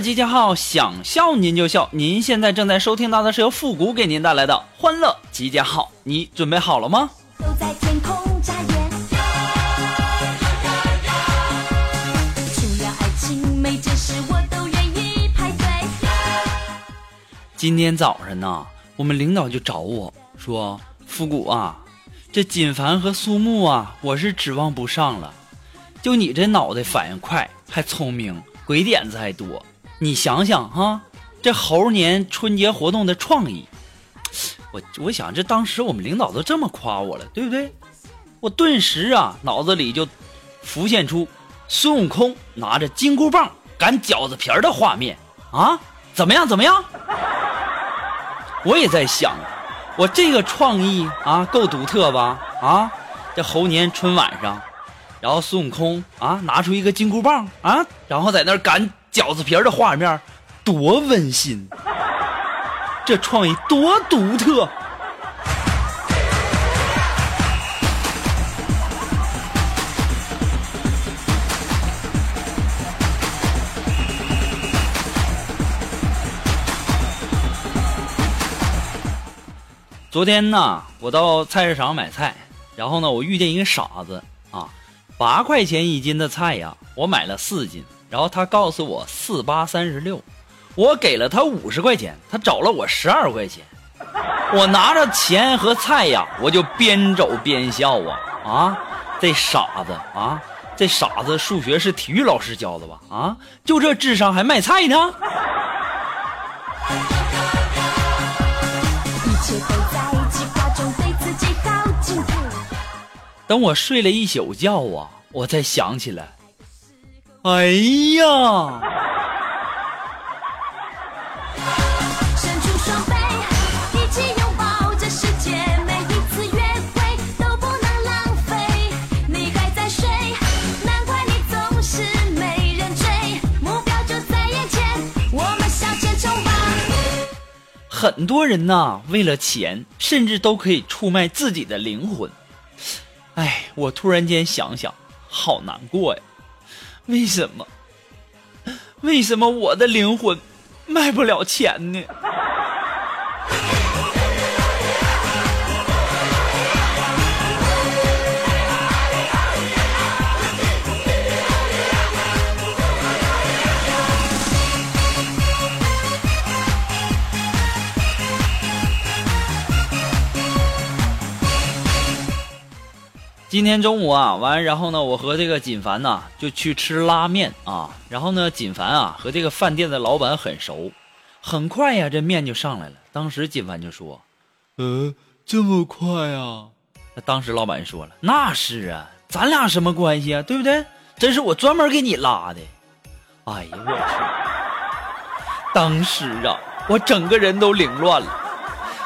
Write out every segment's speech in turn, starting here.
集结号，想笑您就笑。您现在正在收听到的是由复古给您带来的欢乐集结号，你准备好了吗？今天早上呢，我们领导就找我说：“复古啊，这锦凡和苏木啊，我是指望不上了。就你这脑袋反应快，还聪明，鬼点子还多。你想想哈，这猴年春节活动的创意，我我想这当时我们领导都这么夸我了，对不对？我顿时啊，脑子里就浮现出孙悟空拿着金箍棒擀饺子皮儿的画面啊！怎么样？怎么样？我也在想，我这个创意啊，够独特吧？啊，这猴年春晚上，然后孙悟空啊拿出一个金箍棒啊，然后在那儿擀饺子皮儿的画面，多温馨！这创意多独特！昨天呢，我到菜市场买菜，然后呢，我遇见一个傻子啊，八块钱一斤的菜呀，我买了四斤，然后他告诉我四八三十六，我给了他五十块钱，他找了我十二块钱，我拿着钱和菜呀，我就边走边笑啊啊，这傻子啊，这傻子数学是体育老师教的吧？啊，就这智商还卖菜呢？等我睡了一宿觉啊，我才想起来，哎呀，伸出双臂，一起拥抱这世界。每一次约会都不能浪费。你还在睡，难怪你总是没人追。目标就在眼前，我们向前冲吧。很多人呐，为了钱，甚至都可以出卖自己的灵魂。哎，我突然间想想，好难过呀！为什么？为什么我的灵魂卖不了钱呢？今天中午啊，完，然后呢，我和这个锦凡呐就去吃拉面啊。然后呢，锦凡啊和这个饭店的老板很熟，很快呀，这面就上来了。当时锦凡就说：“呃，这么快呀？”那当时老板说了：“那是啊，咱俩什么关系啊？对不对？这是我专门给你拉的。”哎呀，我去！当时啊，我整个人都凌乱了。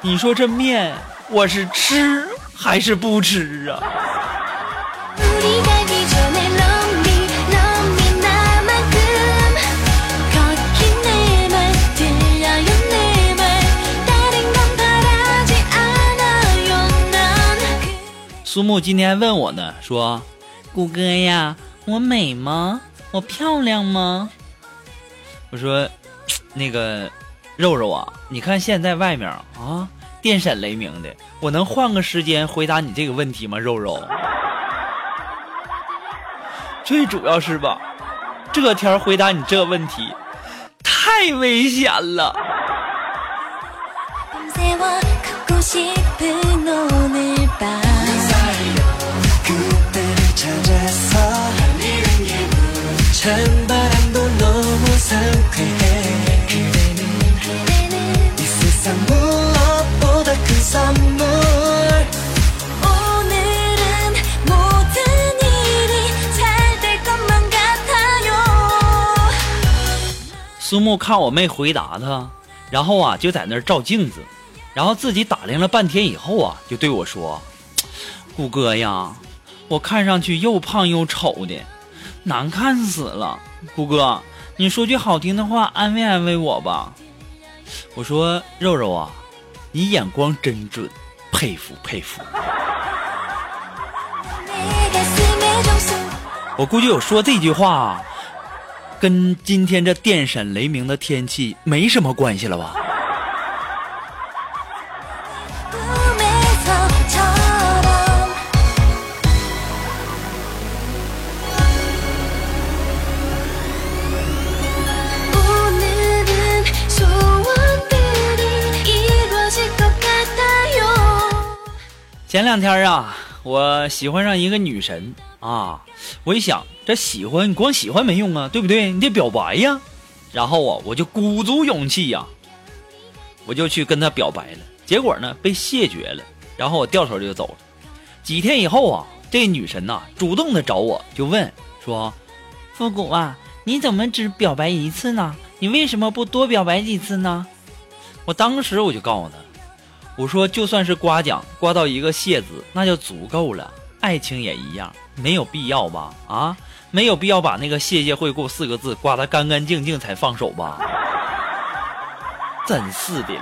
你说这面我是吃还是不吃啊？苏木今天问我呢，说：“谷歌呀，我美吗？我漂亮吗？”我说：“那个肉肉啊，你看现在外面啊，电闪雷鸣的，我能换个时间回答你这个问题吗？肉肉。最主要是吧，这天回答你这问题太危险了。를 찾아서 찬바람도 너무 상쾌해 그대는 그대는 이 세상 무엇보다 큰 선물 오늘은 모든 일이 잘 될 것만 같아요 苏木看我没回答他，然后啊就在那儿照镜子，然后自己打量了半天以后啊，就对我说：“谷哥呀， 我看上去又胖又丑的，难看死了。胡哥，你说句好听的话安慰安慰我吧。我说肉肉啊，你眼光真准，佩服佩服。我估计我说这句话跟今天这电闪雷鸣的天气没什么关系了吧。前两天啊，我喜欢上一个女神啊，我一想，这喜欢你光喜欢没用啊，对不对？你得表白呀。然后啊，我就鼓足勇气呀，我就去跟她表白了。结果呢，被谢绝了。然后我掉头就走了。几天以后啊，这女神呐、主动的找我，就问说：“复古啊，你怎么只表白一次呢？你为什么不多表白几次呢？”我当时我就告诉她。我说，就算是刮奖，刮到一个谢字，那就足够了。爱情也一样，没有必要吧？啊，没有必要把那个“谢谢惠顾”四个字刮得干干净净才放手吧？真是的。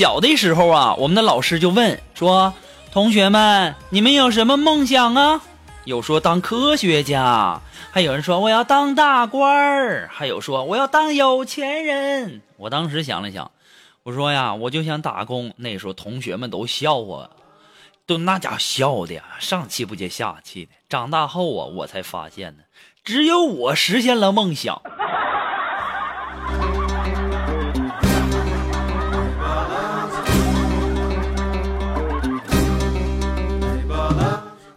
小的时候啊，我们的老师就问说：“同学们，你们有什么梦想啊？”有说当科学家，还有人说我要当大官儿，还有说我要当有钱人。我当时想了想，我说呀，我就想打工。那时候同学们都笑我，都那家伙笑的呀，上气不接下气的。长大后啊，我才发现呢，只有我实现了梦想。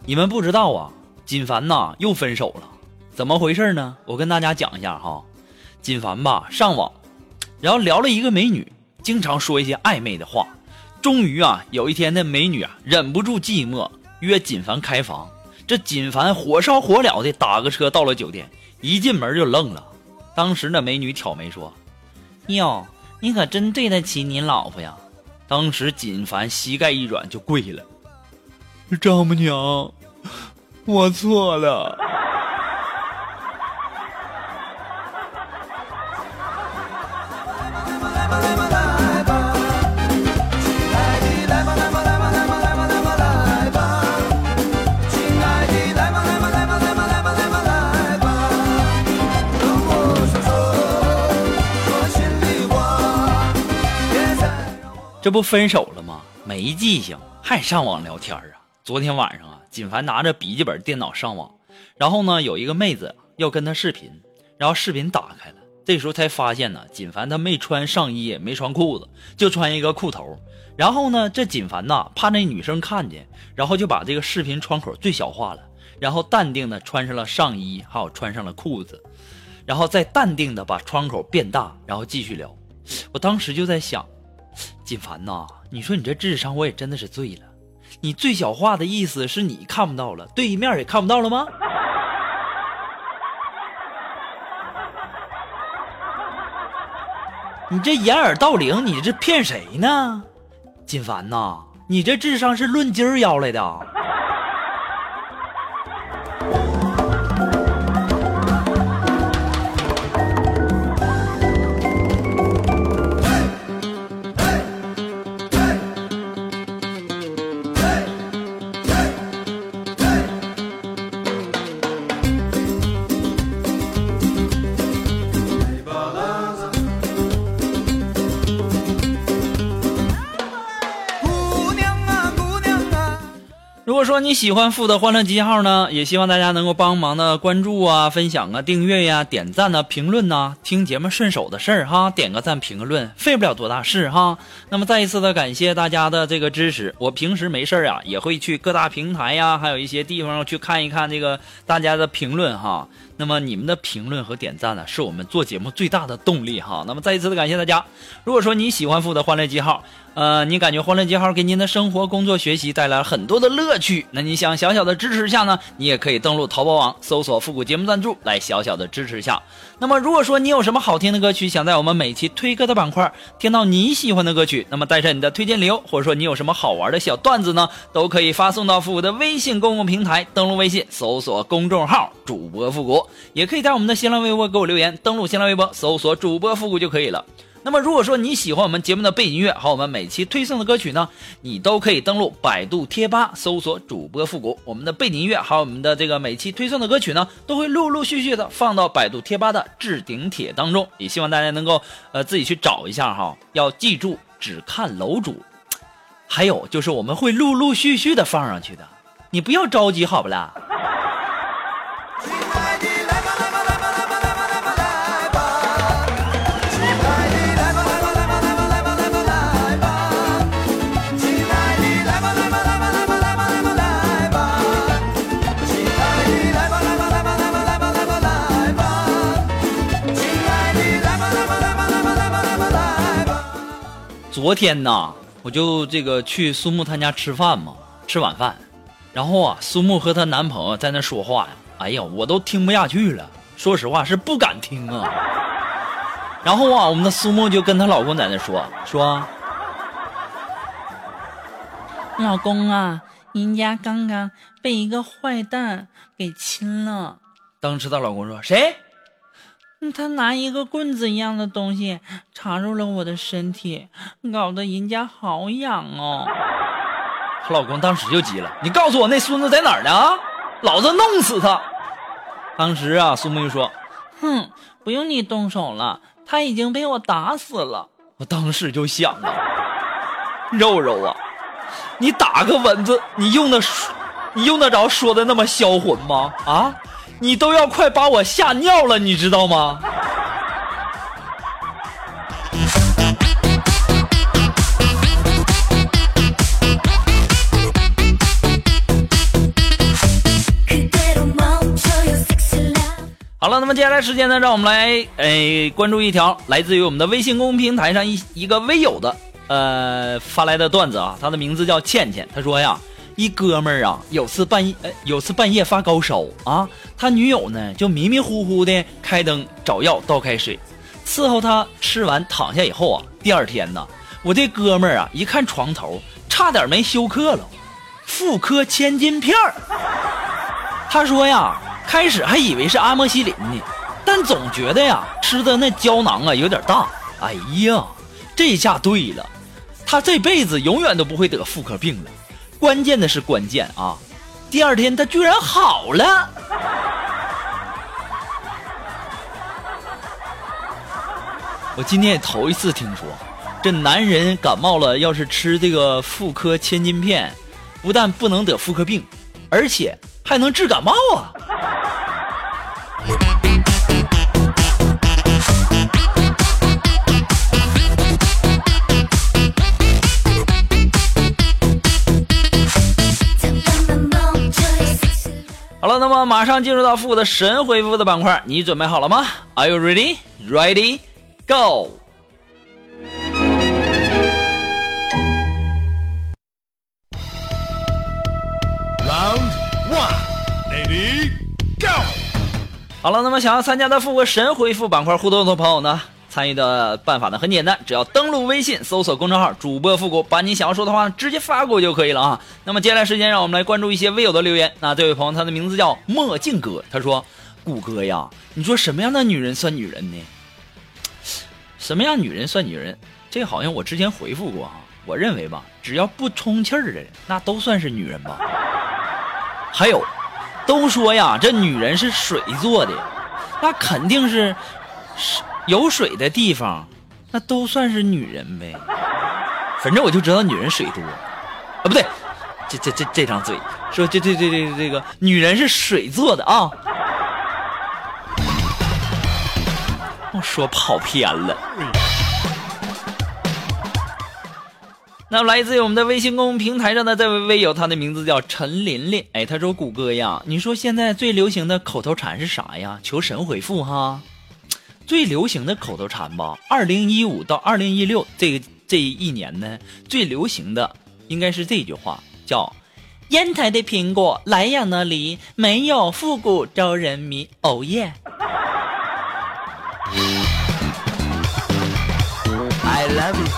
你们不知道啊，锦凡呐又分手了，怎么回事呢？我跟大家讲一下哈。锦凡吧上网，然后聊了一个美女，经常说一些暧昧的话。终于啊，有一天那美女啊忍不住寂寞，约锦凡开房。这锦凡火烧火燎的打个车到了酒店，一进门就愣了。当时那美女挑眉说：“哟，你可真对得起你老婆呀！”当时锦凡膝盖一软就跪了。丈母娘，我错了。这不分手了吗？没记性，还上网聊天啊！昨天晚上啊，锦凡拿着笔记本电脑上网，然后呢，有一个妹子要跟他视频，然后视频打开了，这时候才发现呢，锦凡他没穿上衣，也没穿裤子，就穿一个裤头。然后呢，这锦凡呐，怕那女生看见，然后就把这个视频窗口最小化了，然后淡定的穿上了上衣，还有穿上了裤子，然后再淡定的把窗口变大，然后继续聊。我当时就在想，锦凡呐，你说你这智商我也真的是醉了。你最小化的意思是你看不到了，对面也看不到了吗？你这掩耳盗铃，你这骗谁呢？锦凡呐，你这智商是论斤儿要来的。如果说你喜欢富德欢乐记号呢也希望大家能够帮忙的关注啊分享啊订阅呀点赞呐评论呐听节目顺手的事儿哈点个赞评个论费不了多大事哈。那么再一次的感谢大家的这个支持我平时没事儿啊也会去各大平台呀还有一些地方去看一看这个大家的评论哈。那么你们的评论和点赞呢是我们做节目最大的动力哈。那么再一次的感谢大家如果说你喜欢富德欢乐记号呃，你感觉欢乐记号给您的生活、工作、学习带来了很多的乐趣，那你想小小的支持一下呢？你也可以登录淘宝网搜索“复古节目赞助”来小小的支持一下。那么如果说你有什么好听的歌曲，想在我们每期推歌的板块听到你喜欢的歌曲，那么带上你的推荐理由，或者说你有什么好玩的小段子呢，都可以发送到复古的微信公共平台，登录微信搜索公众号“主播复古”，也可以在我们的新浪微博给我留言，登录新浪微博搜索“主播复古”就可以了。那么，如果说你喜欢我们节目的背景音乐和我们每期推送的歌曲呢，你都可以登录百度贴吧搜索“主播复古”，我们的背景音乐还有我们的这个每期推送的歌曲呢，都会陆陆续续的放到百度贴吧的置顶帖当中。也希望大家能够呃自己去找一下哈，要记住只看楼主。还有就是我们会陆陆续续的放上去的，你不要着急好不啦？昨天呐，我就这个去苏木他家吃饭嘛，吃晚饭，然后啊，苏木和她男朋友在那说话呀，哎呀，我都听不下去了，说实话是不敢听啊。然后啊，我们的苏木就跟她老公在那说说，老公啊，人家刚刚被一个坏蛋给亲了。当时她老公说谁？嗯他拿一个棍子一样的东西插入了我的身体，搞得人家好痒哦。她老公当时就急了，你告诉我那孙子在哪儿呢？啊，老子弄死他！当时啊，苏木就说，哼，不用你动手了，他已经被我打死了。我当时就想啊，肉肉啊，你打个蚊子，你用得你用得着说的那么销魂吗？啊，你都要快把我吓尿了，你知道吗？好了，那么接下来时间呢，让我们来诶、关注一条来自于我们的微信公众平台上一一个微友的呃发来的段子啊，他的名字叫倩倩，他说呀，一哥们儿啊，有次半夜呃有次半夜发高烧啊，他女友呢就迷迷糊糊的开灯找药倒开水，伺候他吃完躺下以后啊，第二天呢，我这哥们儿啊一看床头，差点没休克了，妇科千金片儿。他说呀，开始还以为是阿莫西林呢，但总觉得呀，吃的那胶囊啊有点大。哎呀，这下对了，他这辈子永远都不会得妇科病了。关键的是关键啊，第二天他居然好了。我今天也头一次听说，这男人感冒了，要是吃这个妇科千金片，不但不能得妇科病，而且还能治感冒啊！马上进入到复古的神回复的板块，你准备好了吗？Are you ready? Ready? Go! Round one, ready, go！好了，那么想要参加的复活神回复板块互动的朋友呢，参与的办法呢很简单，只要登录微信搜索公众号“主播复古”，把你想要说的话直接发过就可以了啊。那么接下来时间，让我们来关注一些微友的留言。那这位朋友他的名字叫墨镜哥，他说：“谷歌呀，你说什么样的女人算女人呢？什么样女人算女人？这好像我之前回复过啊。我认为吧，只要不充气儿的，那都算是女人吧。还有。”都说呀，这女人是水做的，那肯定是是有水的地方，那都算是女人呗。反正我就知道女人水多，啊不对，这这这这张嘴，说这这这这这个女人是水做的啊。我说跑偏了。那来自于我们的微信公众平台上的这位微友，他的名字叫陈琳琳。哎，他说：“谷歌呀，你说现在最流行的口头禅是啥呀？求神回复哈。最流行的口头禅吧，二零一五到二零一六这个这一年呢，最流行的应该是这句话，叫‘烟台的苹果，莱阳的梨，没有复古招人迷’。哦耶！I love you。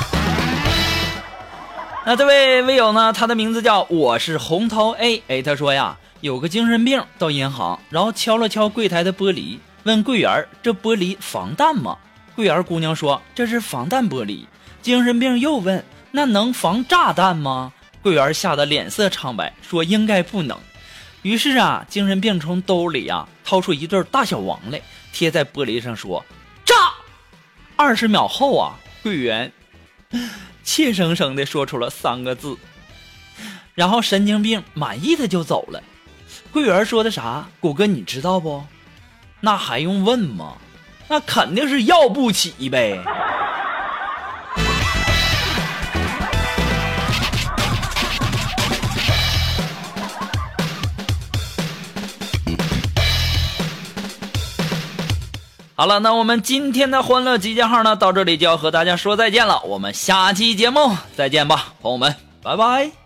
那这位微友呢？他的名字叫我是红桃 A。哎，他说呀，有个精神病到银行，然后敲了敲柜台的玻璃，问柜员：“这玻璃防弹吗？”柜员姑娘说：“这是防弹玻璃。”精神病又问：“那能防炸弹吗？”柜员吓得脸色苍白，说：“应该不能。”于是啊，精神病从兜里啊掏出一对大小王来，贴在玻璃上说：“炸！”二十秒后啊，柜员。怯生生地说出了三个字，然后神经病满意的就走了。柜员说的啥？谷哥你知道不？那还用问吗？那肯定是要不起呗。好了，那我们今天的欢乐集结号呢，到这里就要和大家说再见了。我们下期节目再见吧，朋友们，拜拜。